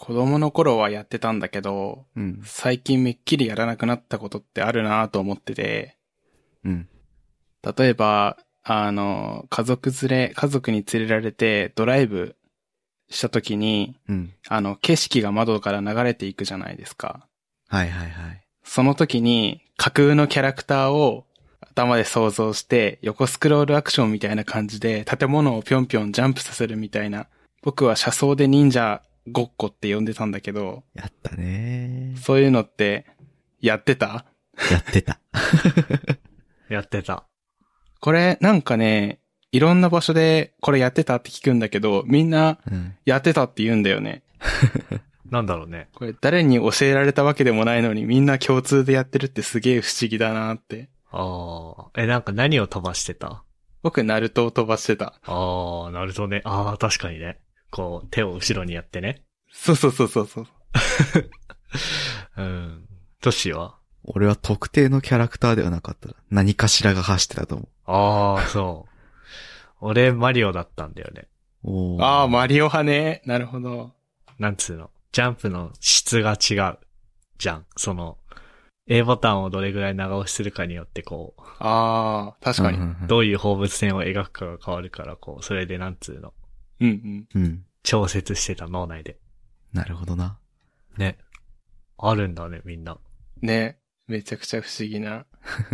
子供の頃はやってたんだけど、うん。最近めっきりやらなくなったことってあるなと思ってて、うん。例えば、あの、家族連れ、家族に連れられてドライブした時に、うん。あの、景色が窓から流れていくじゃないですか。はいはいはい。その時に架空のキャラクターを頭で想像して横スクロールアクションみたいな感じで建物をぴょんぴょんジャンプさせるみたいな。僕は車窓で忍者ごっこって呼んでたんだけど、やったねそういうのってやってた？やってた。やってた。これなんかね、いろんな場所でこれやってたって聞くんだけど、みんなうん。やってたって言うんだよね。なんだろうね。これ誰に教えられたわけでもないのにみんな共通でやってるってすげえ不思議だなって。ああ。え、なんか何を飛ばしてた？僕、ナルトを飛ばしてた。ああ、なるほどね。ああ、確かにね。こう、手を後ろにやってね。そうそうそうそうそう。うん。トシは？俺は特定のキャラクターではなかった。何かしらが走ってたと思ああ、そう。俺、マリオだったんだよね。ああ、マリオ派ね。なるほど。なんつうの？ジャンプの質が違う。じゃん。その、A ボタンをどれぐらい長押しするかによって、こう、ああ、確かに。どういう放物線を描くかが変わるから、こう、それでなんつうの？うん、うん。調節してた脳内で。なるほどな。ね。あるんだね、みんな。ね。めちゃくちゃ不思議な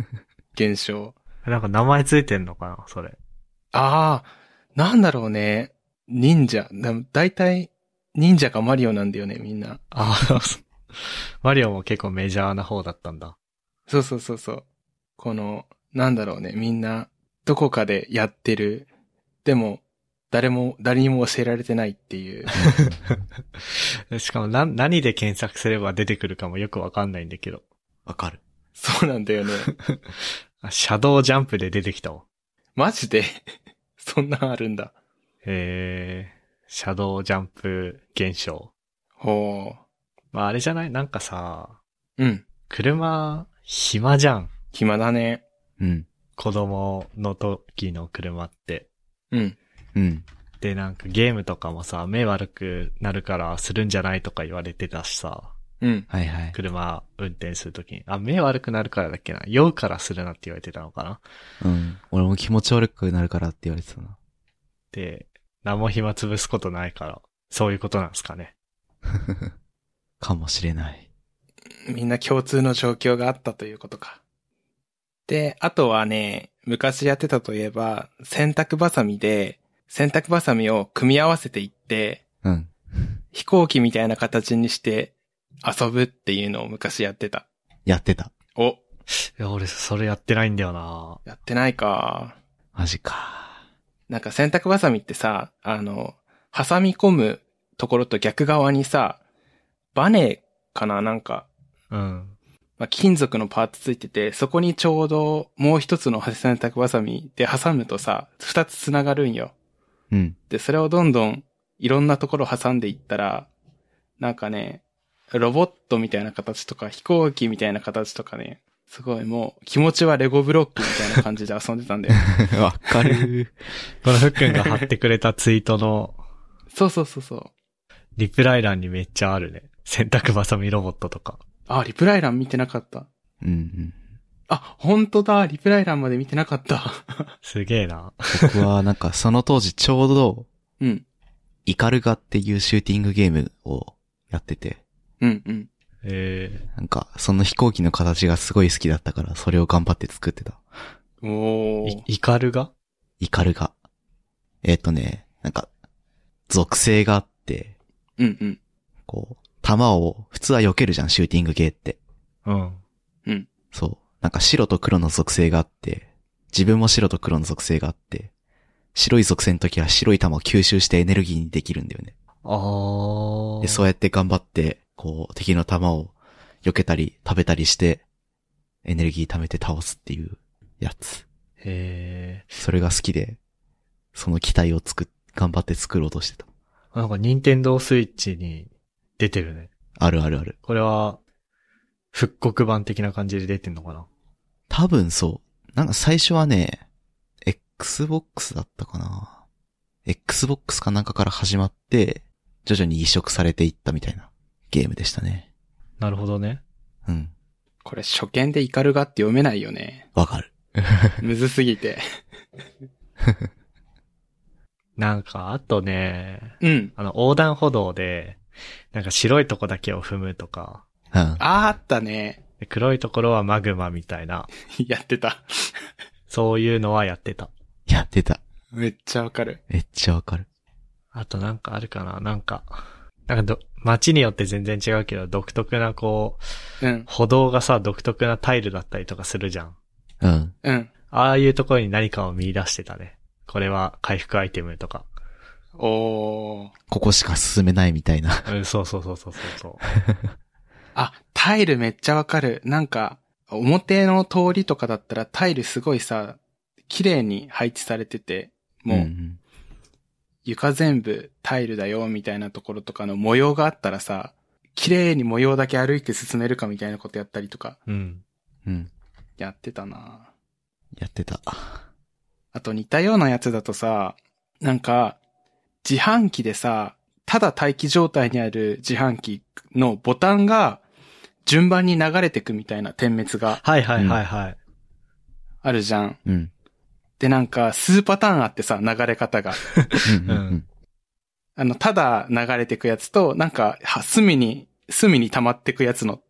現象。なんか名前ついてんのかなそれ。ああ、なんだろうね。忍者。でも大体、忍者かマリオなんだよね、みんな。ああ、マリオも結構メジャーな方だったんだ。そうそうそうそう。この、なんだろうね、みんな、どこかでやってる。でも、誰も、誰にも教えられてないっていう。しかもな、何で検索すれば出てくるかもよくわかんないんだけど。わかる。そうなんだよね。あ シャドウジャンプで出てきたわ。マジで？そんなんあるんだ。へえ、シャドウジャンプ現象。ほまああれじゃない？なんかさ、う。うん。車、暇じゃん。暇だね。うん。子供の時の車って。うん。うん。で、なんかゲームとかもさ、目悪くなるからするんじゃないとか言われてたしさ、うん。はいはい。車運転するときに。あ、目悪くなるからだっけな酔うからするなって言われてたのかなうん。俺も気持ち悪くなるからって言われてたな。で、何も暇潰すことないから、そういうことなんですかね。かもしれない。みんな共通の状況があったということか。で、あとはね、昔やってたといえば、洗濯バサミで、洗濯バサミを組み合わせていって、うん。飛行機みたいな形にして遊ぶっていうのを昔やってた。やってた。お、いや、俺、それやってないんだよなやってないか。マジか。なんか洗濯バサミってさ、あの、挟み込むところと逆側にさ、バネかななんか、うん。まあ、金属のパーツついてて、そこにちょうどもう一つの洗濯バサミで挟むとさ、二つ繋がるんよ。うん。で、それをどんどんいろんなところ挟んでいったら、なんかね、ロボットみたいな形とか飛行機みたいな形とかね、すごいもう気持ちはレゴブロックみたいな感じで遊んでたんだよ。わかる。このふっくんが貼ってくれたツイートのそうそうそうそう。リプライ欄にめっちゃあるね。洗濯バサミロボットとか。あ、リプライ欄見てなかった。うんうん。あ、本当だ。リプライ欄まで見てなかった。すげえな。僕はなんかその当時ちょうど、うん。イカルガっていうシューティングゲームをやってて、うん、うん。えなんかその飛行機の形がすごい好きだったから、それを頑張って作ってた。ー、おーい。イカルがイカルガ。えっ、とね、なんか、属性があって、うん、うん。こう、弾を普通は避けるじゃん、シューティングゲーって。うん。うん。そう。なんか白と黒の属性があって、自分も白と黒の属性があって、白い属性の時は白い弾を吸収してエネルギーにできるんだよね。あー。で、そうやって頑張って、こう、敵の弾を避けたり、食べたりして、エネルギー貯めて倒すっていうやつ。へそれが好きで、その機体を作っ、頑張って作ろうとしてた。ー。なんか、ニンテンドースイッチに出てるね。あるあるある。これは、復刻版的な感じで出てんのかな？多分そう。なんか最初はね、Xbox だったかな？Xbox かなんかから始まって、徐々に移植されていったみたいなゲームでしたね。なるほどね。うん。これ初見でイカルガって読めないよね。わかる。むずすぎて。なんか、あとね、うん。あの、横断歩道で、なんか白いとこだけを踏むとか、うん。あったね。で黒いところはマグマみたいな、やってた。そういうのはやってた。やってた。めっちゃわかる。めっちゃわかる。あとなんかあるかな？なんか、なんかど、街によって全然違うけど、独特なこう、うん。歩道がさ、独特なタイルだったりとかするじゃん。うん。うん。ああいうところに何かを見出してたね。これは回復アイテムとか。おー。ここしか進めないみたいな。うん、そうそうそうそうそうそう。あ、タイルめっちゃわかる。なんか、表の通りとかだったらタイルすごいさ、綺麗に配置されてて、もう、ん床全部タイルだよみたいなところとかの模様があったらさ、綺麗に模様だけ歩いて進めるかみたいなことやったりとか、うん。うん。うん。やってたなやってた。あと似たようなやつだとさ、なんか、自販機でさ、ただ待機状態にある自販機のボタンが順番に流れてくみたいな点滅がはいはいはいはい。あるじゃん。うん。で、なんか、数パターンあってさ、流れ方が。うん。あの、ただ流れてくやつと、なんか、は隅に、隅に溜まってくやつの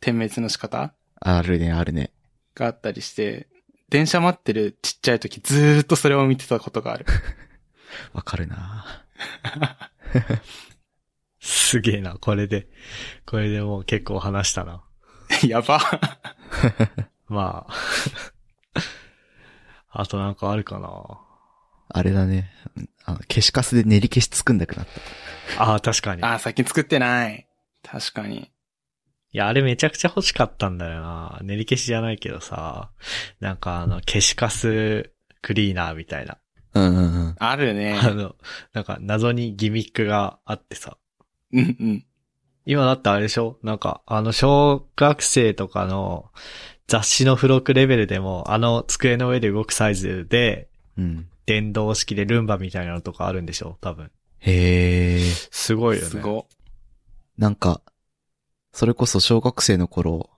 点滅の仕方あるね、あるね。があったりして、電車待ってるちっちゃい時ずーっとそれを見てたことがある。わかるな すげえな、これで。これでもう結構話したな。やば。まあ。あとなんかあるかな。あれだね。あの、消しカスで練り消し作んなくなった。ああ、確かに。あー、最近作ってない。確かに。いや、あれめちゃくちゃ欲しかったんだよな。練り消しじゃないけどさ。なんかあの、消しカスクリーナーみたいな。うんうんうん。あるね。あの、なんか謎にギミックがあってさ。うんうん。今だってあれでしょ？なんか、あの、小学生とかの雑誌の付録レベルでも、あの机の上で動くサイズで、うん。電動式でルンバみたいなのとかあるんでしょ？多分。へえ。すごいよね。すご。なんか、それこそ小学生の頃、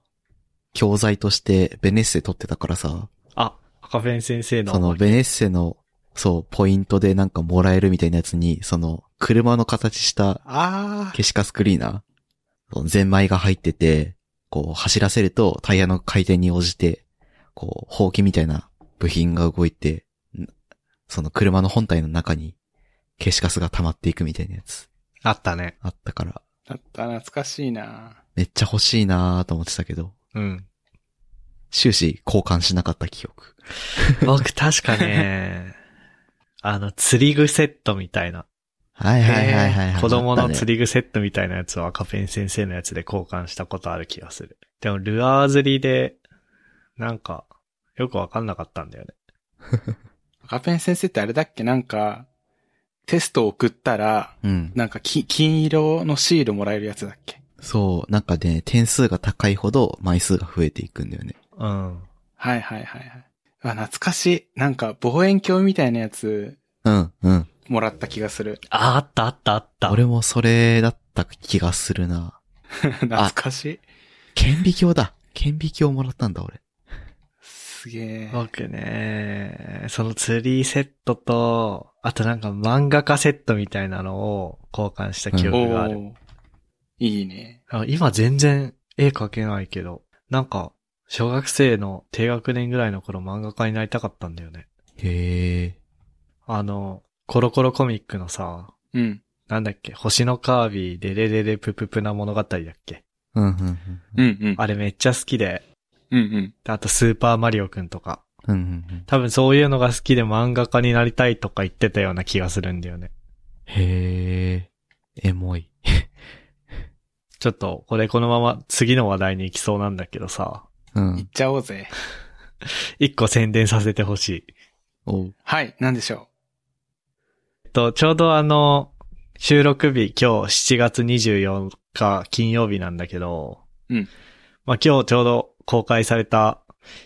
教材としてベネッセ取ってたからさ、あ、赤ペン先生の。そのベネッセの、そう、ポイントでなんかもらえるみたいなやつに、その、車の形したあ消しカスクリーナー、ゼンマイが入ってて、こう走らせるとタイヤの回転に応じて、こう、ほうきみたいな部品が動いて、んその車の本体の中に消しカスが溜まっていくみたいなやつあったね。あったから、だった懐かしいな。めっちゃ欲しいなーと思ってたけど、うん。終始交換しなかった記憶。僕確かね、あの、釣り具セットみたいな。はいはいはいはい、はい。子供のり。釣り具セットみたいなやつを赤ペン先生のやつで交換したことある気がする。でも、ルアー釣りで、なんか、よくわかんなかったんだよね。赤ペン先生ってあれだっけ？なんか、テスト送ったら、うん。なんかき金色のシールもらえるやつだっけ？そう、なんかね、点数が高いほど枚数が増えていくんだよね。うん。はいはいはいはい。あ、懐かしい。なんか望遠鏡みたいなやつうん、うん。もらった気がする。あ、あったあったあった。俺もそれだった気がするな。懐かしい。顕微鏡だ。顕微鏡もらったんだ、俺。すげえ。僕ね、その釣りセットと、あとなんか漫画家セットみたいなのを交換した記お憶がある。ーいいね。あ今全然絵描けないけど、なんか、小学生の低学年ぐらいの頃漫画家になりたかったんだよね。へえ。あの、コロコロコミックのさ、うん。なんだっけ、星のカービィ、デレレレプププな物語だっけ？うん、うん、うんうん。あれめっちゃ好きで、うんうん。あとスーパーマリオくんとか。うん。うん、うん。多分そういうのが好きで漫画家になりたいとか言ってたような気がするんだよね。へえ。エモい。ちょっと、これこのまま次の話題に行きそうなんだけどさ、うん。行っちゃおうぜ。一個宣伝させてほしい。おう。はい、なんでしょえっと、ちょうどあの、収録日今日7月24日金曜日なんだけど、うん。まあ、今日ちょうど公開された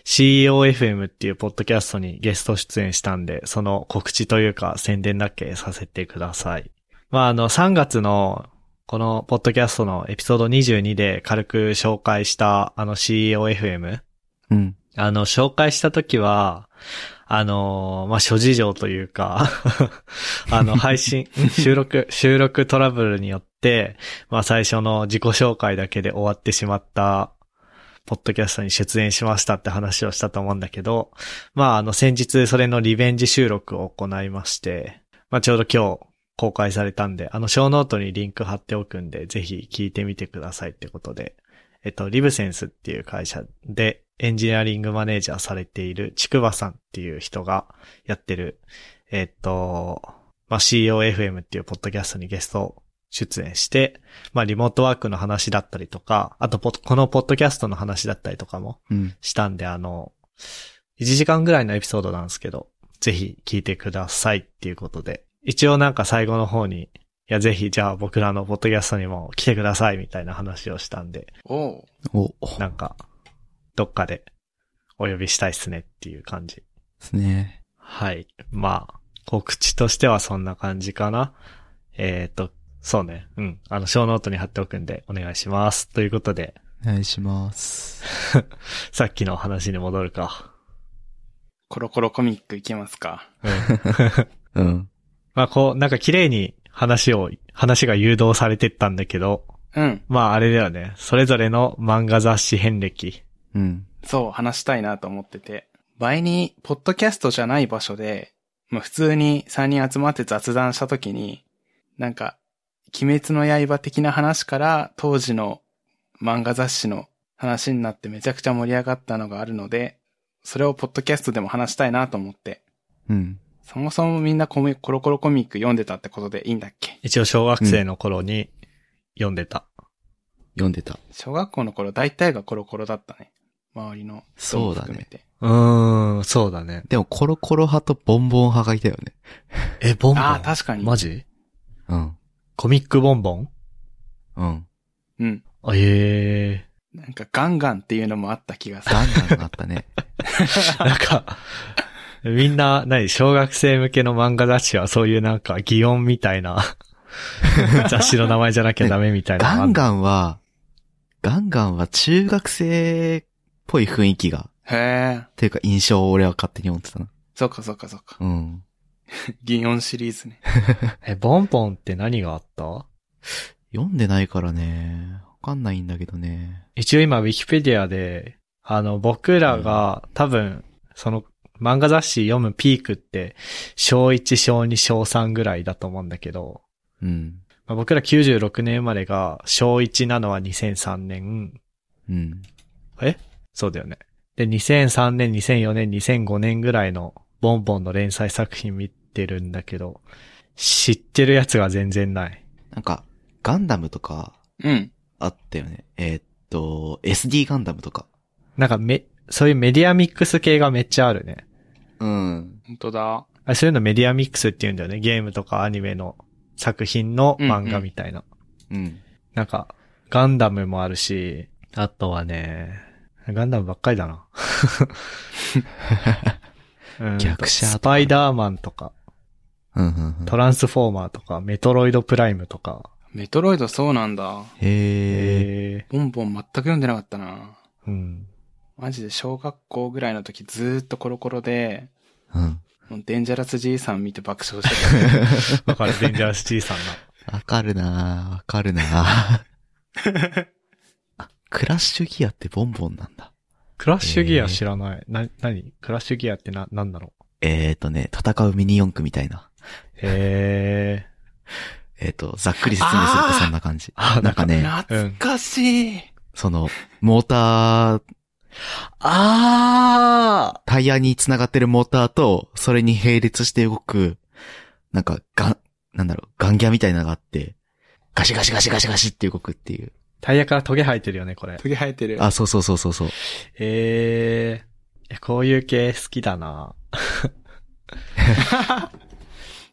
CEOFM っていうポッドキャストにゲスト出演したんで、その告知というか宣伝だけさせてください。まあ、あの、3月の、このポッドキャストのエピソード22で軽く紹介した、あの CEOFM。うん。あの、紹介したときは、あの、まあ、諸事情というか、あの、配信、収録、収録トラブルによって、まあ、最初の自己紹介だけで終わってしまった、ポッドキャストに出演しましたって話をしたと思うんだけど、まあ、あの、先日それのリベンジ収録を行いまして、まあ、ちょうど今日公開されたんで、あの、ショーノートにリンク貼っておくんで、ぜひ聞いてみてくださいってことで、えっと、リブセンスっていう会社でエンジニアリングマネージャーされているちくばさんっていう人がやってる、えっと、まあ、COFM っていうポッドキャストにゲスト出演して、まあ、リモートワークの話だったりとか、あとポ、このポッドキャストの話だったりとかもうん。したんで、あの、1時間ぐらいのエピソードなんですけど、ぜひ聞いてくださいっていうことで、一応なんか最後の方に、いや、ぜひじゃあ僕らのポッドキャストにも来てくださいみたいな話をしたんで、おう。お、なんか、どっかでお呼びしたいっすねっていう感じ。ですね。はい。まあ、告知としてはそんな感じかな。えっ、と、そうね。うん。あの、小ノートに貼っておくんでお願いします。ということで、お願いします。さっきの話に戻るか。コロコロコミックいきますか？うん。うん。まあ、こう、なんか綺麗に話を、話が誘導されてったんだけど、うん。まあ、あれだよね。それぞれの漫画雑誌遍歴。うん。そう、話したいなと思ってて。前に、ポッドキャストじゃない場所で、まあ普通に3人集まって雑談した時に、なんか、鬼滅の刃的な話から当時の漫画雑誌の話になってめちゃくちゃ盛り上がったのがあるので、それをポッドキャストでも話したいなと思って。うん。そもそもみんなコミコロコロコミック読んでたってことでいいんだっけ？一応小学生の頃に読んでた。読んでた。小学校の頃大体がコロコロだったね。周りの人も含めて。うーん、そうだね。でも、コロコロ派とボンボン派がいたよね。え、ボンボン？ああ、確かに。マジ？うん。コミックボンボン？うん。うん。あ、ええなんかガンガンっていうのもあった気がする。ガンガンあったね。なんか、みんな、何、小学生向けの漫画雑誌はそういうなんか、擬音みたいな、雑誌の名前じゃなきゃダメみたいなのあんの？ガンガンは、ガンガンは中学生っぽい雰囲気が、へえ。っていうか印象を俺は勝手に思ってたな。そっかそっかそっか。うん。ギヨンシリーズね。え、ボンボンって何があった？読んでないからね。わかんないんだけどね。一応今、ウィキペディアで、あの、僕らが、多分、その、漫画雑誌読むピークって、小1、小2、小3ぐらいだと思うんだけど、うん。まあ、僕ら96年生まれが、小1なのは2003年、うん。え？そうだよね。で、2003年、2004年、2005年ぐらいのボンボンの連載作品見てるんだけど、知ってるやつが全然ない。なんか、ガンダムとかうん。あったよね。えーっと、SD ガンダムとか。なんかめ、そういうメディアミックス系がめっちゃあるね。うん。本当だ。あそういうのメディアミックスって言うんだよね。ゲームとかアニメの作品の漫画みたいな。うん。なんか、ガンダムもあるし、あとはね、ガンダムばっかりだな。うんと逆者スパイダーマンとか、うん、うん、うん。トランスフォーマーとか、メトロイドプライムとか。メトロイドそうなんだ。へえ。えボンボン全く読んでなかったな。ー、うん。マジで小学校ぐらいの時ずーっとコロコロで、うん。もうデンジャラスじいさん見て爆笑してた。わかる、デンジャラス G さんわかるなわかるなあ、クラッシュギアってボンボンなんだ。クラッシュギア知らない。な、なにクラッシュギアってな、なんだろう？えーとね、戦うミニ四駆みたいな。へ えーと、ざっくり説明するとそんな感じ。あーなんかね、懐かしい。その、モーター、ー。あタイヤに繋がってるモーターと、それに並列して動く、なんか、ガン、なんだろう、ガンギャみたいなのがあって、ガシガシガシガシガシって動くっていう。タイヤからトゲ生えてるよね、これ。トゲ生えてる。あ、そうそうそうそうそう。えー。いやこういう系好きだな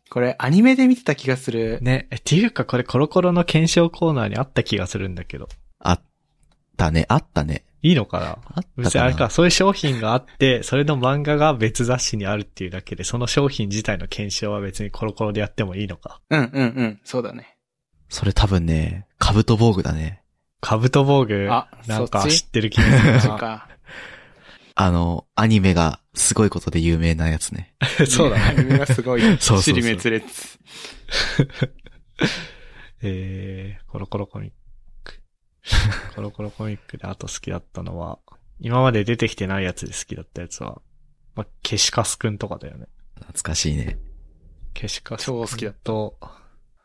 これアニメで見てた気がする。ね、えっていうかこれコロコロの検証コーナーにあった気がするんだけど。あ、たね、あったね。いいのかな？あった別にあれか。そういう商品があって、それの漫画が別雑誌にあるっていうだけで、その商品自体の検証は別にコロコロでやってもいいのか。うんうんうん。そうだね。それ多分ね、カブト防具だね。カブト防具あなんか知ってる気がすそっか。あの、アニメがすごいことで有名なやつね。る。そうだね。アニメがすごい。そうそうそう尻滅裂。えー、コロコロコミック。コロコロコミックであと好きだったのは、今まで出てきてないやつで好きだったやつは、まあ、ケシカスくんとかだよね。懐かしいね。ケシカス超好きだったと、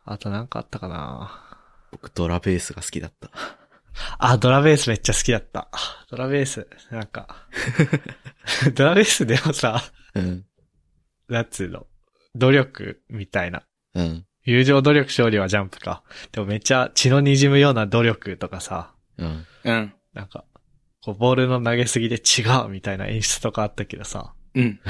あとなんかあったかな僕ドラベースが好きだった。あ、ドラベースめっちゃ好きだった。ドラベース、なんか、ドラベースでもさ、うん。なんつうの、努力みたいな。うん。友情努力勝利はジャンプか。でもめっちゃ血の滲むような努力とかさ、うん。うん。なんか、こうボールの投げすぎで違うみたいな演出とかあったけどさ、うん。い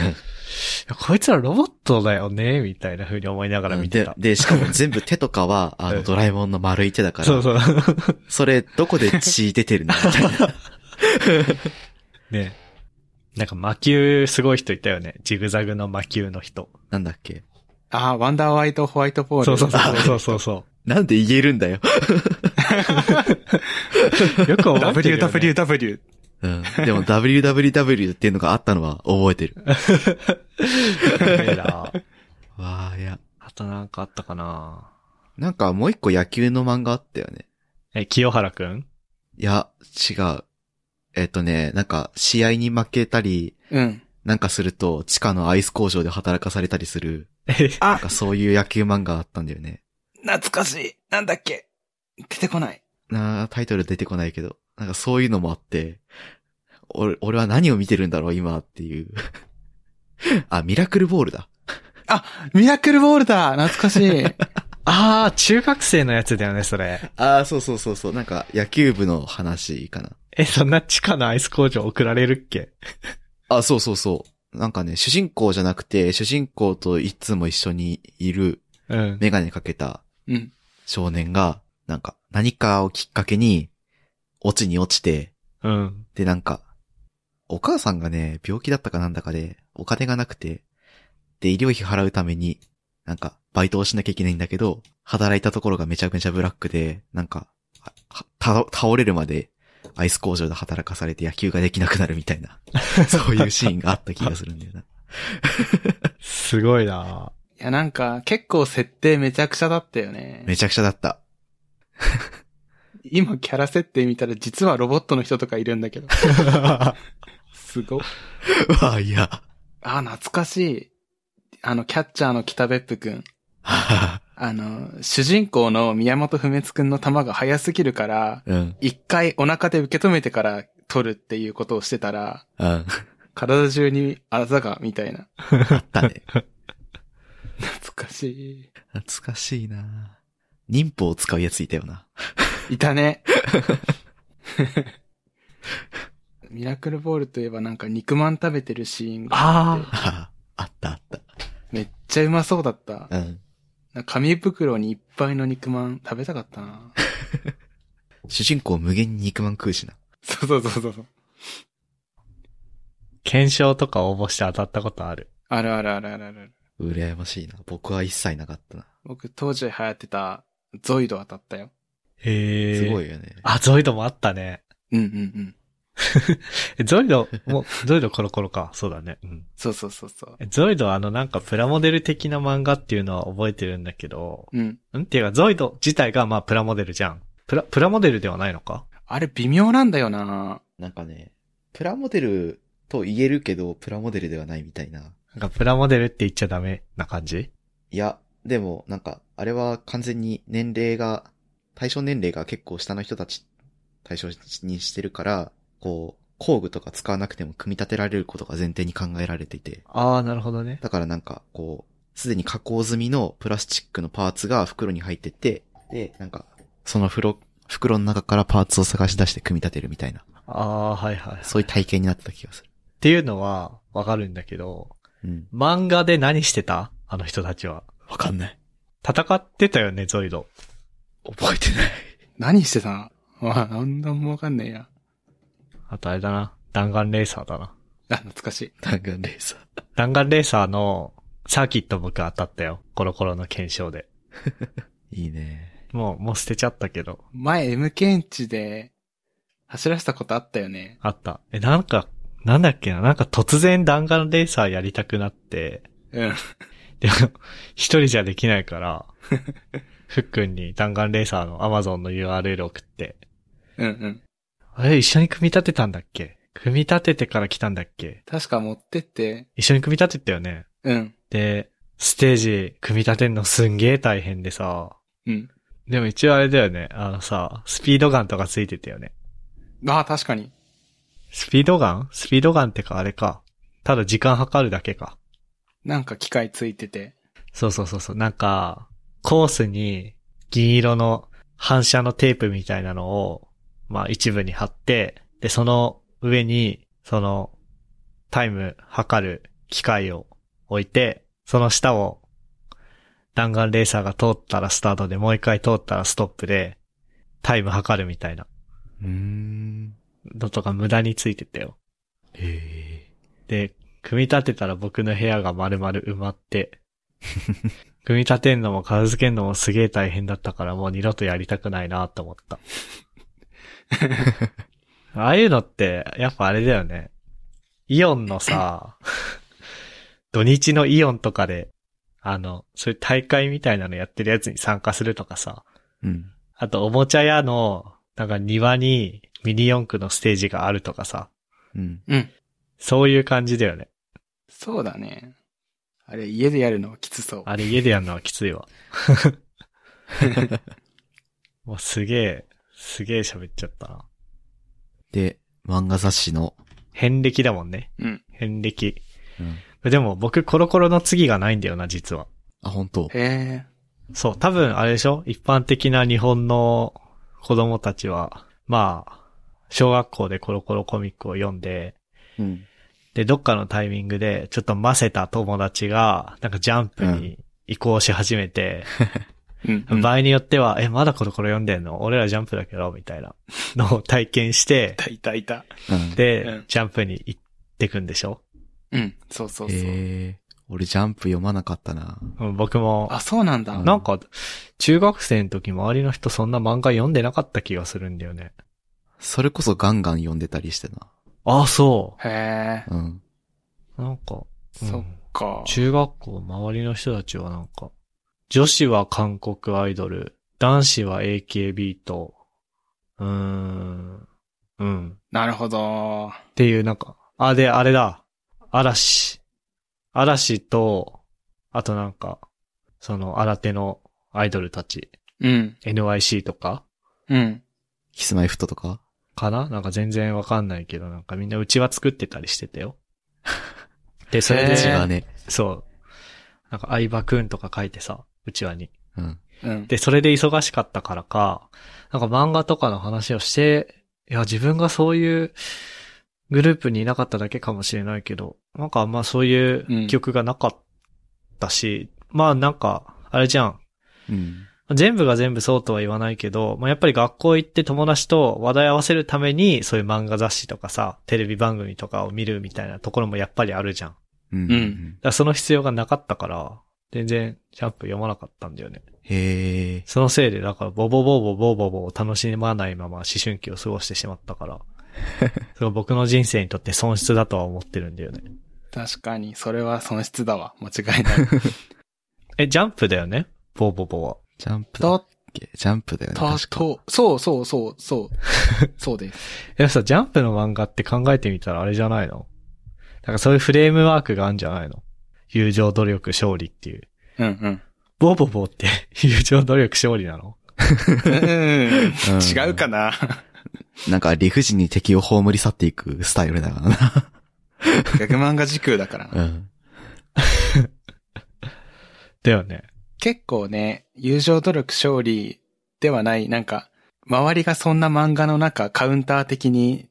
やこいつらロボットだよねみたいな風に思いながら見てた、。でで、しかも全部手とかは、あうんの、ドラえもんの丸い手だから、そうそう。それ、どこで血出てるの？みたいな。ねなんか魔球すごい人いたよね。ジグザグの魔球の人。なんだっけ？あー、ワンダーワイトホワイトボール。そうそうそうそうそうそなんで言えるんだよ。う。よく覚えてるよ、ね。WWW。うん。でも WWW っていうのがあったのは覚えてる。えな わあ、いや。あとなんかあったかな？なんかもう一個野球の漫画あったよね。え、清原くん？いや、違う。えっとね、なんか試合に負けたり、うん。なんかすると地下のアイス工場で働かされたりする、え、なんかそういう野球漫画あったんだよね。懐かしい。なんだっけ？出てこない。なあ、タイトル出てこないけど、なんかそういうのもあって、俺、俺は何を見てるんだろう今っていう。あ、ミラクルボールだ。ミラクルボールだ懐かしい。あー、中学生のやつだよね、それ。ああ、そうそうそうそう。なんか野球部の話かな。え、そんな地下のアイス工場送られるっけ？あ、そうそうそう。なんかね、主人公じゃなくて、主人公といつも一緒にいるうん。メガネかけたうん。少年が、なんか何かをきっかけに、落ちに落ちて、うん。でなんか、お母さんがね、病気だったかなんだかで、お金がなくて、で、医療費払うために、なんか、バイトをしなきゃいけないんだけど、働いたところがめちゃめちゃブラックで、なんか、ははた倒れるまで、アイス工場で働かされて野球ができなくなるみたいな、そういうシーンがあった気がするんだよな。すごいないや、なんか、結構設定めちゃくちゃだったよね。めちゃくちゃだった。今キャラ設定見たら実はロボットの人とかいるんだけど。すご。うわ、いや。あ、懐かしい。あの、キャッチャーの北別府くん。は あの、主人公の宮本不滅くんの球が速すぎるから、うん、一回お腹で受け止めてから取るっていうことをしてたら、うん。体中にあざが、みたいな。あったね。懐かしい。懐かしいな妊婦を使うやついたよな。いたね。ミラクルボールといえばなんか肉まん食べてるシーンがあって、ああったあっめっちゃうまそうだった。た。うん。紙袋にいっぱいの肉まん食べたかったな。主人公無限に肉まん食うしな。そうそうそうそう。検証とか応募して当たったことある。あるあるあるあるある。羨ましいな。僕は一切なかったな。僕当時流行ってたゾイド当たったよ。へすごい。いよね。あ、ゾイドもあったね。うんうんうん。え ゾイド、もう、ゾイドコロコロか。そうだね。うん。そうそうそうそう。えゾイドはあのなんかプラモデル的な漫画っていうのは覚えてるんだけど、うん。ん？っていうか、ゾイド自体がまあプラモデルじゃん。プラ、プラモデルではないのか？あれ微妙なんだよな。なんかね、プラモデルと言えるけど、プラモデルではないみたいな。なんかプラモデルって言っちゃダメな感じ？いや、でも、なんか、あれは完全に年齢が、対象年齢が結構下の人たち対象にしてるから、こう、工具とか使わなくても組み立てられることが前提に考えられていて。ああ、なるほどね。だからなんか、こう、すでに加工済みのプラスチックのパーツが袋に入ってて、で、なんか、その袋、袋の中からパーツを探し出して組み立てるみたいな、ああ、はいはい。っそういう体験になってた気がする。ていうのはわかるんだけど、うん。漫画で何してた？あの人たちは。わかんない。戦ってたよね、ゾイド。覚えてない。何してたあ、なんだもわかんねえや。あとあれだな。弾丸レーサーだな。あ、懐かしい。弾丸レーサー。弾丸レーサーのサーキット僕当たったよ。コロコロの検証で。いいね。もう、もう捨てちゃったけど。前 M 検知で走らせたことあったよね。あった。え、なんか、なんだっけな？なんか突然弾丸レーサーやりたくなって、うん。でも、一人じゃできないから、ふっくんに弾丸レーサーの Amazon の URL 送って、うんうん。あれ、一緒に組み立てたんだっけ？組み立ててから来たんだっけ？確か持ってって、一緒に組み立てたよね。うん。で、ステージ組み立てんのすんげえ大変でさ、うん。でも一応あれだよね。あのさ、スピードガンとかついてたよね。ああ、確かに。スピードガン？スピードガンってかあれか。ただ時間計るだけか。なんか機械ついてて。そうそうそうそう。なんか、コースに銀色の反射のテープみたいなのを、まあ一部に貼って、で、その上に、その、タイム測る機械を置いて、その下を弾丸レーサーが通ったらスタートで、もう一回通ったらストップで、タイム測るみたいなうーん。のとか無駄についてたよ。へえ。で、組み立てたら僕の部屋が丸々埋まって、組み立てんのも片付けんのもすげえ大変だったからもう二度とやりたくないなって思った。ああいうのって、やっぱあれだよね。イオンのさ、土日のイオンとかで、あの、そういう大会みたいなのやってるやつに参加するとかさ、うん。あとおもちゃ屋の、なんか庭にミニ四駆のステージがあるとかさ、うん。うん。そういう感じだよね。そうだね。あれ、家でやるのはきつそう。あれ家でやるのはきついわ。もうすげえ、すげえ喋っちゃったな。で、漫画雑誌の、遍歴だもんね。うん。遍歴。うん。でも僕コロコロの次がないんだよな、実は。あ、本当？へえ。そう、多分あれでしょ？一般的な日本の子供たちは、まあ、小学校でコロコロコミックを読んで、うん。で、どっかのタイミングで、ちょっとませた友達が、なんかジャンプに移行し始めて、うん、うん。場合によっては、え、まだコロコロ読んでんの？俺らジャンプだけど、みたいなのを体験してい、たいたいた。うん。で、うんジャンプに行ってくんでしょ？うん。そうそうそう。へえ。俺ジャンプ読まなかったな。うん僕も、あ、そうなんだ。うんなんか、中学生の時周りの人そんな漫画読んでなかった気がするんだよね。それこそガンガン読んでたりしてな。あ、そへえ。うん。う。なんか、うんそっか。中学校周りの人たちはなんか、女子は韓国アイドル、男子は AKB と、うーん、うん。なるほど。っていうなんか、あ、で、あれだ。嵐。嵐と、あとなんか、その新手のアイドルたち、うん。NYC とかうん。キスマイフットとかかな？なんか全然わかんないけど、なんかみんなうちわ作ってたりしてたよ。で、それへで、ー違うね。そう。なんか相葉くんとか書いてさ、うちわに。うん。うん。で、それで忙しかったからか、なんか漫画とかの話をして、いや、自分がそういうグループにいなかっただけかもしれないけど、なんかあんまそういう記憶がなかったし、まあなんか、あれじゃん。うん。全部が全部そうとは言わないけど、まあ、やっぱり学校行って友達と話題合わせるために、そういう漫画雑誌とかさ、テレビ番組とかを見るみたいなところもやっぱりあるじゃん。うん。うんらその必要がなかったから、全然ジャンプ読まなかったんだよね。へえ。そのせいで、だから、ボボボボボボボを楽しまないまま思春期を過ごしてしまったから、それは僕の人生にとって損失だとは思ってるんだよね。確かに、それは損失だわ。間違いない。え、ジャンプだよね？ボボボは。ジャンプだだっけジャンプだよね。た確か。と、そうそうそう、そう。そうです。え、さ、ジャンプの漫画って考えてみたらあれじゃないの？なんかそういうフレームワークがあるんじゃないの？友情努力勝利っていう。うんうん。ボボボって 友情努力勝利なの？うん違うかな？なんか理不尽に敵を葬り去っていくスタイルだからな。逆漫画時空だからな。うん。だよね。結構ね、友情努力勝利ではない、なんか、周りがそんな漫画の中、カウンター的に、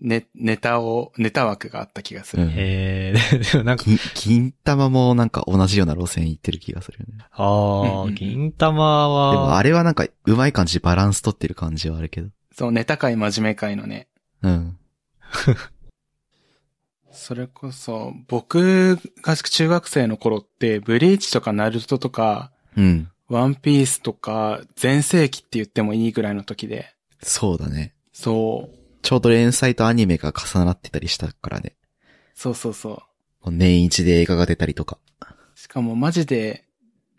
ね、ネタを、ネタ枠があった気がする。うんへえ、でもなんか、金、金玉もなんか同じような路線行ってる気がするよね。ああ、ん銀玉は、でもあれはなんか上手い感じでバランス取ってる感じはあるけど。そう、ネタ会真面目会のね。うん。それこそ、僕が中学生の頃って、ブリーチとかナルトとか、うん。ワンピースとか、全盛期って言ってもいいぐらいの時で。そうだね。そう。ちょうど連載とアニメが重なってたりしたからね。そうそうそう。年一で映画が出たりとか。しかもマジで、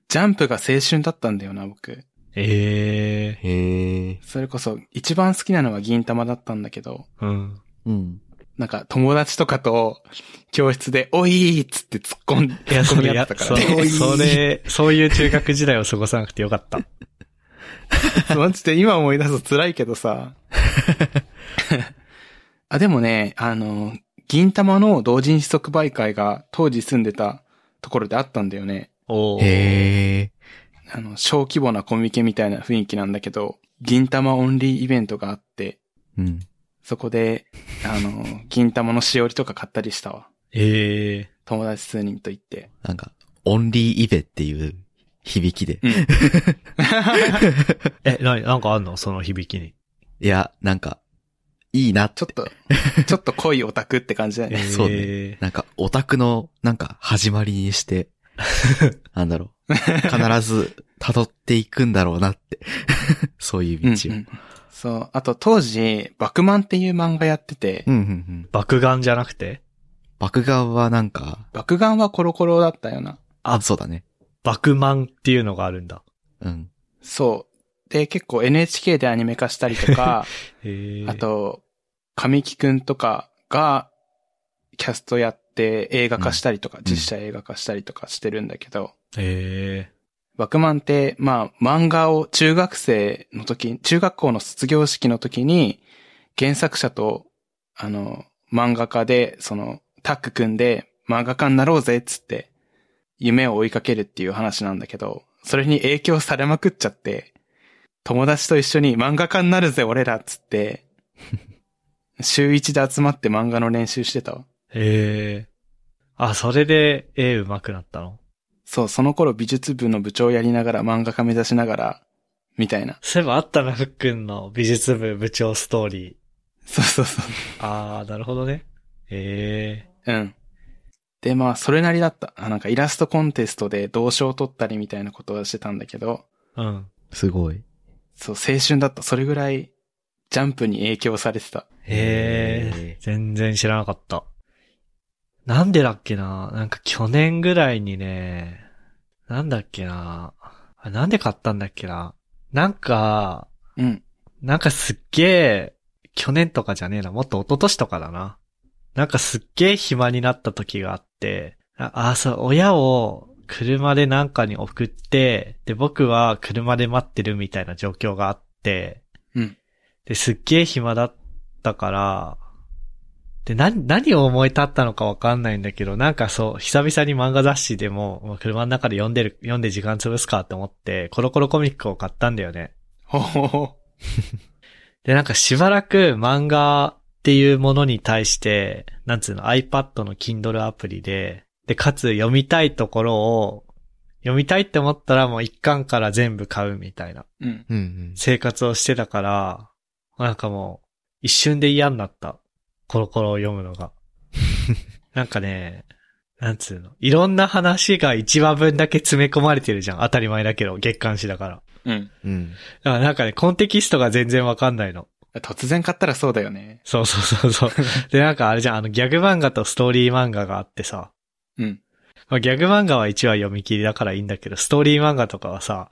ジャンプが青春だったんだよな、僕。ええへえ。それこそ、一番好きなのは銀玉だったんだけど、うん。うん。なんか友達とかと、教室で、おいーっつって突っ込んで、いや、や合ってたそからね。れ、それ、そういう中学時代を過ごさなくてよかった。マジで今思い出すと辛いけどさ。あ、でもね、あの、銀玉の同人誌即売会が当時住んでたところであったんだよね。おーへえ。あの、小規模なコミケみたいな雰囲気なんだけど、銀玉オンリーイベントがあって、うん。そこで、あの、銀玉のしおりとか買ったりしたわ。ええ友達数人と行って。なんか、オンリーイベっていう響きで。うん。え、な、なんかあんの？その響きに。いや、なんか、いいなって。ちょっと、ちょっと濃いオタクって感じだよね。そうねえなんか、オタクの、なんか、始まりにして、なんだろう。必ず、辿っていくんだろうなって。そういううん道を。うんそう。あと当時、バクマンっていう漫画やってて、うん、うん、うん。爆眼じゃなくて？爆眼はなんか、爆眼はコロコロだったよな。あ、そうだね。爆満っていうのがあるんだ。うん。そう。で、結構 NHK でアニメ化したりとか、あ、と、神木くんとかが、キャストやって映画化したりとか、ん実写映画化したりとかしてるんだけど、へえバクマンって、まあ、漫画を中学生の時、中学校の卒業式の時に、原作者と、あの、漫画家で、その、タッグ組んで、漫画家になろうぜ、っつって、夢を追いかけるっていう話なんだけど、それに影響されまくっちゃって、友達と一緒に漫画家になるぜ、俺ら、っつって、週一で集まって漫画の練習してたわ。へえあ、それで絵上手くなったの？そう、その頃美術部の部長やりながら漫画家目指しながら、みたいな。そういえばあったな、ふっくんの美術部部長ストーリー。そうそうそう。あー、なるほどね。へえうん。で、まあ、それなりだった。あなんかイラストコンテストで銅賞を取ったりみたいなことをしてたんだけど、うん。すごい。そう、青春だった。それぐらい、ジャンプに影響されてた。へへえ全然知らなかった。なんでだっけな？なんか去年ぐらいにね、なんだっけな？あなんで買ったんだっけな？なんか、うん。なんかすっげえ、去年とかじゃねえな、もっと一昨年とかだな。なんかすっげえ暇になった時があって、あ、あそう、親を車でなんかに送って、で、僕は車で待ってるみたいな状況があって、うん。で、すっげえ暇だったから、で、何、何を思い立ったのかわかんないんだけど、なんかそう、久々に漫画雑誌でも、もう車の中で読んでる、読んで時間潰すかって思って、コロコロコミックを買ったんだよね。ほほほ。で、なんかしばらく漫画っていうものに対して、なんつうの、iPad の Kindle アプリで、で、かつ読みたいところを、読みたいって思ったらもう一巻から全部買うみたいなうん。生活をしてたから、なんかもう、一瞬で嫌になった。コロコロを読むのが。なんかね、なんつうの？いろんな話が一話分だけ詰め込まれてるじゃん。当たり前だけど、月刊誌だから。うん。うん。だからなんかね、コンテキストが全然わかんないの。突然買ったらそうだよね。そうそうそうそう。で、なんかあれじゃん、あのギャグ漫画とストーリー漫画があってさ、うん。まあ、ギャグ漫画は1話読み切りだからいいんだけど、ストーリー漫画とかはさ、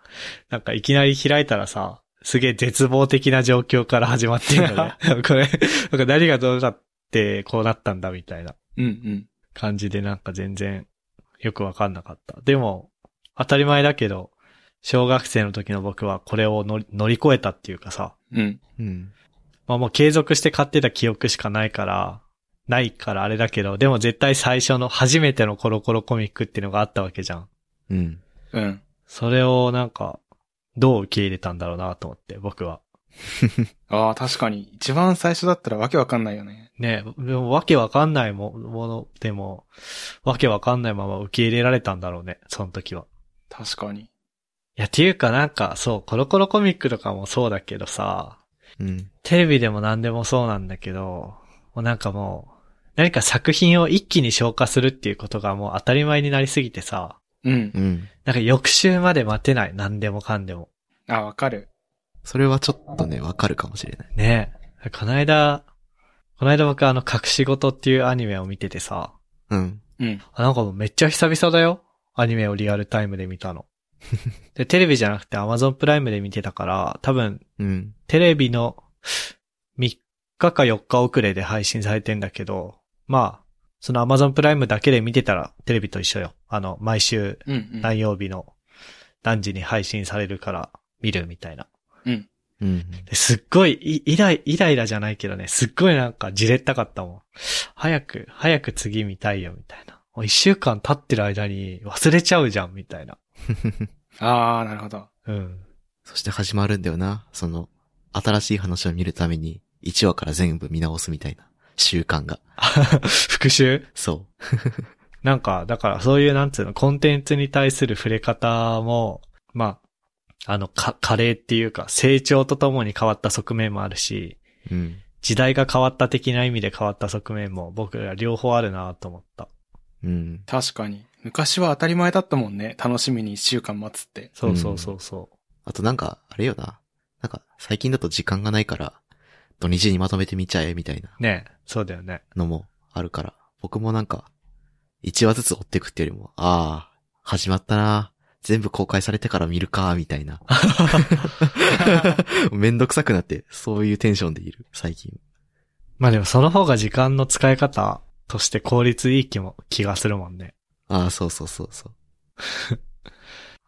なんかいきなり開いたらさ、すげえ絶望的な状況から始まってるのね。これ、なんか何がどうなってこうなったんだみたいなうんうん。感じでなんか全然よくわかんなかった。でも、当たり前だけど、小学生の時の僕はこれを乗り乗り越えたっていうかさ、うん。うん。まあもう継続して買ってた記憶しかないから、ないからあれだけど、でも絶対最初の初めてのコロコロコミックっていうのがあったわけじゃん。うん。うん。それをなんか、どう受け入れたんだろうなと思って、僕は。ああ、確かに。一番最初だったらわけわかんないよね。ねでもわけわかんないもものでも、わけわかんないまま受け入れられたんだろうね、その時は。確かに。いや、っていうかなんか、そう、コロコロコミックとかもそうだけどさ、うん。テレビでも何でもそうなんだけど、もうなんかもう、何か作品を一気に消化するっていうことがもう当たり前になりすぎてさ、うんう。ん。なんか翌週まで待てない。何でもかんでも。あ、わかる。それはちょっとね、わかるかもしれない。ねえ。この間、この間僕あの、隠し事っていうアニメを見ててさ、うん。うん。あなんかもうめっちゃ久々だよ。アニメをリアルタイムで見たの。で、テレビじゃなくて Amazon プライムで見てたから、多分、うん。テレビの3日か4日遅れで配信されてんだけど、まあ、その Amazon プライムだけで見てたらテレビと一緒よ。あの、毎週。何曜日の何時に配信されるから見るみたいな。うん。うん。ですっごいイイライ、イライラじゃないけどね、すっごいなんかじれったかったもん。早く、早く次見たいよみたいな。もう一週間経ってる間に忘れちゃうじゃんみたいな。あー、なるほど。うん。そして始まるんだよな。その、新しい話を見るために、1話から全部見直すみたいな習慣が。復習？そ なんか、だからそういうなんつうの、コンテンツに対する触れ方も、まあ、あの、か、加齢っていうか、成長とともに変わった側面もあるし、う。うん。時代が変わった的な意味で変わった側面も僕ら両方あるなと思った。うん。確かに。昔は当たり前だったもんね。楽しみに一週間待つって。そうそうそうそあとなんか、あれよな。なんか、最近だと時間がないから、土日にまとめて見ちゃえ、みたいなう。ねそうだよね。のもあるから、僕もなんか、1話ずつ追っていくっていうよりも、ああ、始まったな。全部公開されてから見るか、みたいな。めんどくさくなって、そういうテンションでいる、最近。まあでもその方が時間の使い方として効率いい気も、気がするもんね。ああ、そうそうそうそう。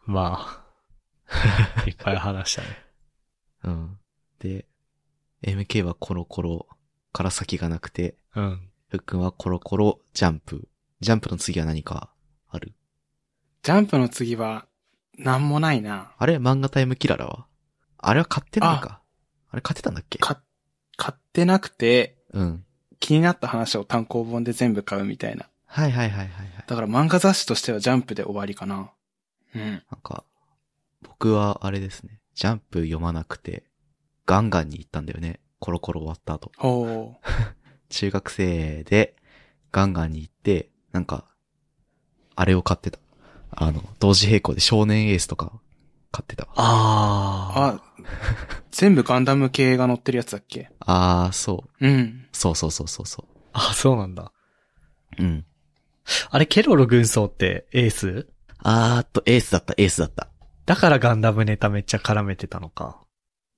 まあ。いっぱい話したね。うん。で、MK はコロコロから先がなくて、うん。ふっくんはコロコロジャンプ。ジャンプの次は何かある？ジャンプの次は、なんもないな。あれ漫画タイムキララは？あれは買ってないかあれ買ってたんだっけ？か、買ってなくて、うん。気になった話を単行本で全部買うみたいな。はいはいはいはいはい。だから漫画雑誌としてはジャンプで終わりかな。うん。なんか、僕はあれですね。ジャンプ読まなくて、ガンガンに行ったんだよね。コロコロ終わった後。ほう。中学生で、ガンガンに行って、なんか、あれを買ってた。あの、同時並行で少年エースとか買ってたわ。ああ、全部ガンダム系が載ってるやつだっけ？あー、そう。うん。そうそうそうそうそあ。あ、そうなんだ。う。うん。あれ、ケロロ軍曹ってエース？あーっと、エースだった、エースだった。だからガンダムネタめっちゃ絡めてたのか。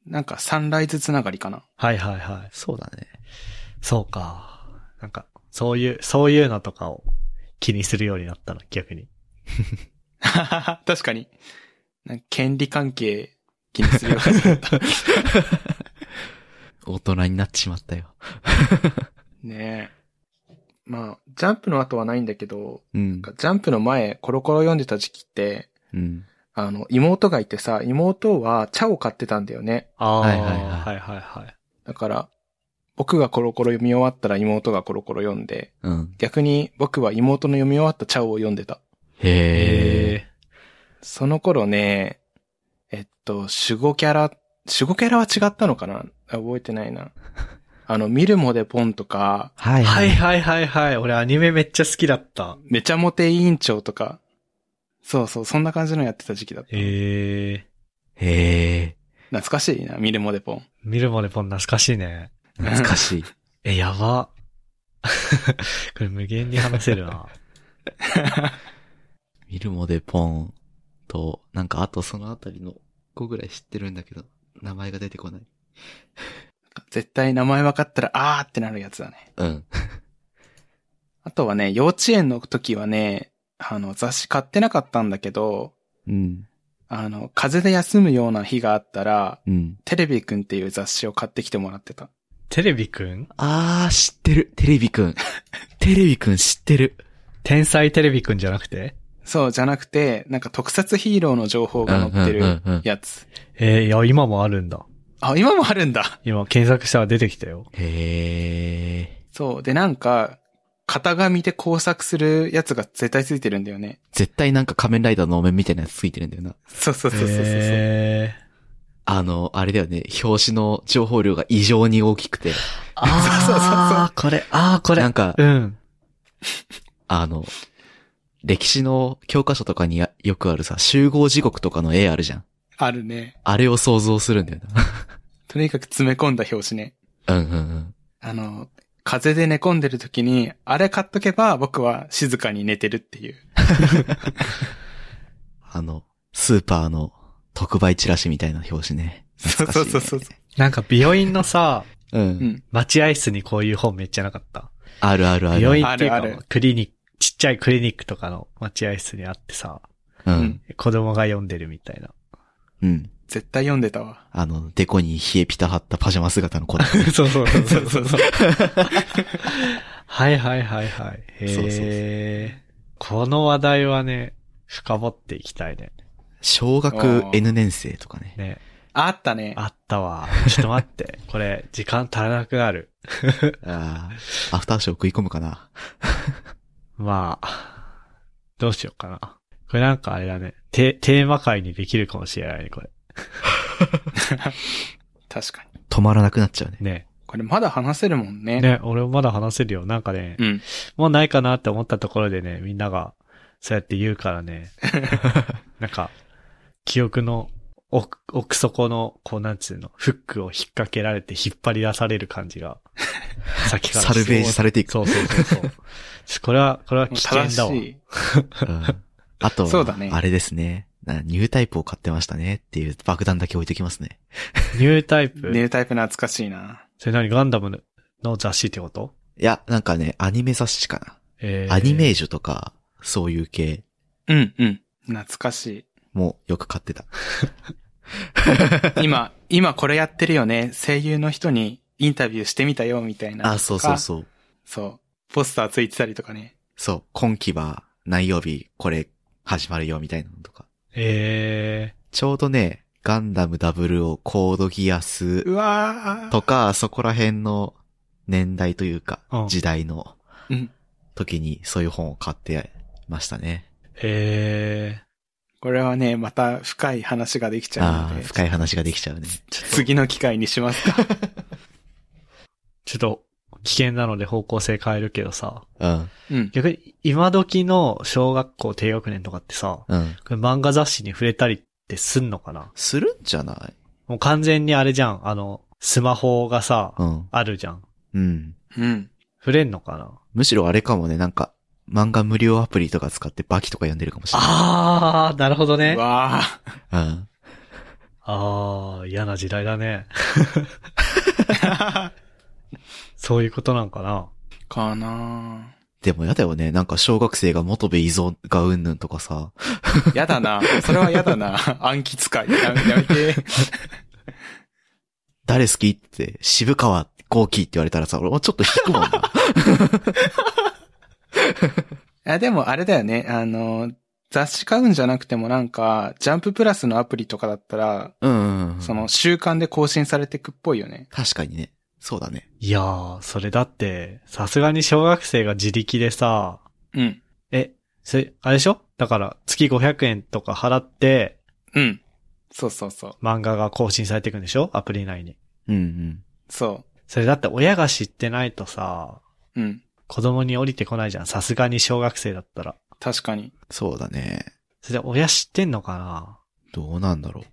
なんかサンライズつながりかな？はいはいはい。そうだね。そうか。なんか、そういう、そういうのとかを気にするようになったの、逆に。確かに。なんか権利関係気にするようになった。大人になってしまったよ。ねえ。まあ、ジャンプの後はないんだけど、うん。ジャンプの前、コロコロ読んでた時期って、うん。あの、妹がいてさ、妹は茶を買ってたんだよね。ああ、はいはいはいはいはいはい。だから、僕がコロコロ読み終わったら妹がコロコロ読んで、うん。逆に僕は妹の読み終わった茶を読んでた。へー。その頃ね、えっと、守護キャラ、守護キャラは違ったのかな？あ覚えてないな。あの、ミルモデポンとか、はいはいはいはいはい。俺アニメめっちゃ好きだった。めちゃモテ委員長とか、そうそう、そんな感じのやってた時期だった。へえ。へ懐かしいな、ミルモデポン。見るまでポン懐かしいね。ー。懐かしい。え、やば。これ無限に話せるな。ミルモでポンと、なんかあとそのあたりの5ぐらい知ってるんだけど、名前が出てこない。絶対名前分かったら、あーってなるやつだね。うん。あとはね、幼稚園の時はね、あの、雑誌買ってなかったんだけど、うん。あの、風邪で休むような日があったら、うん。テレビくんっていう雑誌を買ってきてもらってた。テレビくん？あー、知ってる。テレビくん。テレビくん知ってる。天才テレビくんじゃなくて？そう、じゃなくて、なんか特撮ヒーローの情報が載ってるやつ。えーいや、今もあるんだ。あ、今もあるんだ。今検索したら出てきたよ。へー。そう。で、なんか、型紙で工作するやつが絶対ついてるんだよね。絶対なんか仮面ライダーのお面みたいなやつついてるんだよな。そうそうそうそうそう。えあの、あれだよね、表紙の情報量が異常に大きくて、ああ、これ、ああ、これ。なんかうん。あの、歴史の教科書とかにやよくあるさ、集合時刻とかの絵あるじゃん。あるね。あれを想像するんだよ とにかく詰め込んだ表紙ね。な。うんうんうん。あの、風邪で寝込んでる時に、あれ買っとけば僕は静かに寝てるっていう。あの、スーパーの特売チラシみたいな表紙ね。そう懐かしいねそうそうそう。なんか病院のさ、う。うんん。待合室にこういう本めっちゃなかった？あるあるある。病院っていうかあるある、クリニック、ちっちゃいクリニックとかの待合室にあってさ、ううんん。子供が読んでるみたいな。うん。絶対読んでたわ。あの、デコに冷えピタ張ったパジャマ姿の子だ。そ うそうそうそうそう。はいはいはいはい。へそうそうそうえ。この話題はね、深掘っていきたいね。小学 N 年生とかね。ね。あったね。あったわ。ちょっと待って。これ、時間足らなくなる。ああ、アフターショー食い込むかな。まあ、どうしようかな。これなんかあれだね。テテーマ会にできるかもしれないね、これ。確かに。止まらなくなっちゃうね。ね。これまだ話せるもんね。ね、俺もまだ話せるよ。なんかね、うん。もうないかなって思ったところでね、みんなが、そうやって言うからね。なんか、記憶の奥、奥底の、こうなんつうの、フックを引っ掛けられて引っ張り出される感じが、先からサルベージされていく。そうそうそうそう。これは、これは危険だわ。あと、そうだねあれですね。なニュータイプを買ってましたねっていう爆弾だけ置いときますね。ニュータイプ、ニュータイプ懐かしいな。それ何？ガンダムの雑誌ってこと？いや、なんかね、アニメ雑誌かな。えーアニメージュとか、そういう系うんうん。懐かしもよく買ってた。い。今、今これやってるよね。声優の人にインタビューしてみたよ、みたいな。あ、そうそうう。そう。そう。ポスターついてたりとかね。そう、今期は何曜日これ始まるよみたいなのとか。えちょうどね、ガンダム00コードギアスうわー。とか、そこら辺の年代というかうん、時代のうん。時にそういう本を買ってましたね。ー、えこれはね、また深い話ができちゃうああ、ので。深い話ができちゃうね。次の機会にしますか。ー、ちょっと、危険なので方向性変えるけどさ、うん、うん。逆に今時の小学校低学年とかってさ、うん。これ漫画雑誌に触れたりってすんのかな？するんじゃない？もう完全にあれじゃん、あの、スマホがさ、うん。あるじゃん。うん。うん。触れんのかな？むしろあれかもね、なんか、漫画無料アプリとか使ってバキとか読んでるかもしれない。あー、なるほどねう。わー。うん。あー、嫌な時代だね。そういうことなんかなかなでもやだよね。なんか小学生が元部依存がうんぬんとかさ。ぁやだな。それはやだな。暗記使い。ややめて。誰好きって、渋川豪輝って言われたらさ、俺もちょっと引くもんな。いや、でもあれだよね。あの、雑誌買うんじゃなくてもなんか、ジャンププラスのアプリとかだったら、うんうんうん。その習慣で更新されてくっぽいよね。確かにね。そうだね。いやー、それだって、さすがに小学生が自力でさ、うん。え、それ、あれでしょ？だから、月500円とか払って、うん。そうそうそう。漫画が更新されていくんでしょ？アプリ内に。うんうん。そそれだって親が知ってないとさ、う。うん。子供に降りてこないじゃん。さすがに小学生だったら。確かに。そうだね。それで親知ってんのかな？どうなんだろう。い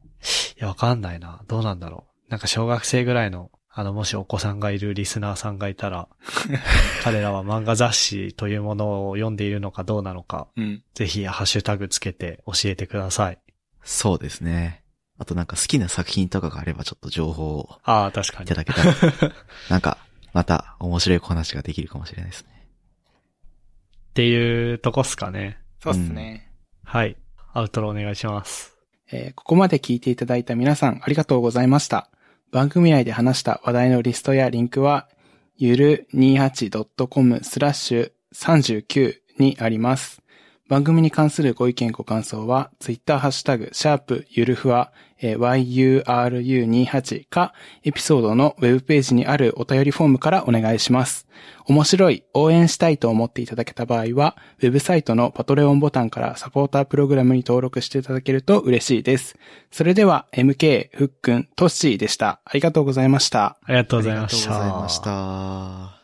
や、わかんないな。どうなんだろう。なんか小学生ぐらいの、あの、もしお子さんがいるリスナーさんがいたら、彼らは漫画雑誌というものを読んでいるのかどうなのか、うん。ぜひハッシュタグつけて教えてください。そうですね。あとなんか好きな作品とかがあればちょっと情報をああ、確かにいた。だけたら、なんか、また面白い話ができるかもしれないですね。っていうとこっすかね。そうっすね。はい。アウトロお願いします。えーここまで聞いていただいた皆さんありがとうございました。番組内で話した話題のリストやリンクは、ゆる 28.com スラッシュ39にあります。番組に関するご意見ご感想は、ツイッターハッシュタグ、シャープゆるふわ、えー yuru28 か、エピソードのウェブページにあるお便りフォームからお願いします。面白い、応援したいと思っていただけた場合は、ウェブサイトのパトレオンボタンからサポータープログラムに登録していただけると嬉しいです。それでは、MK、ふっくん、トッシーでした。ありがとうございました。ありがとうありがございました。とうございました。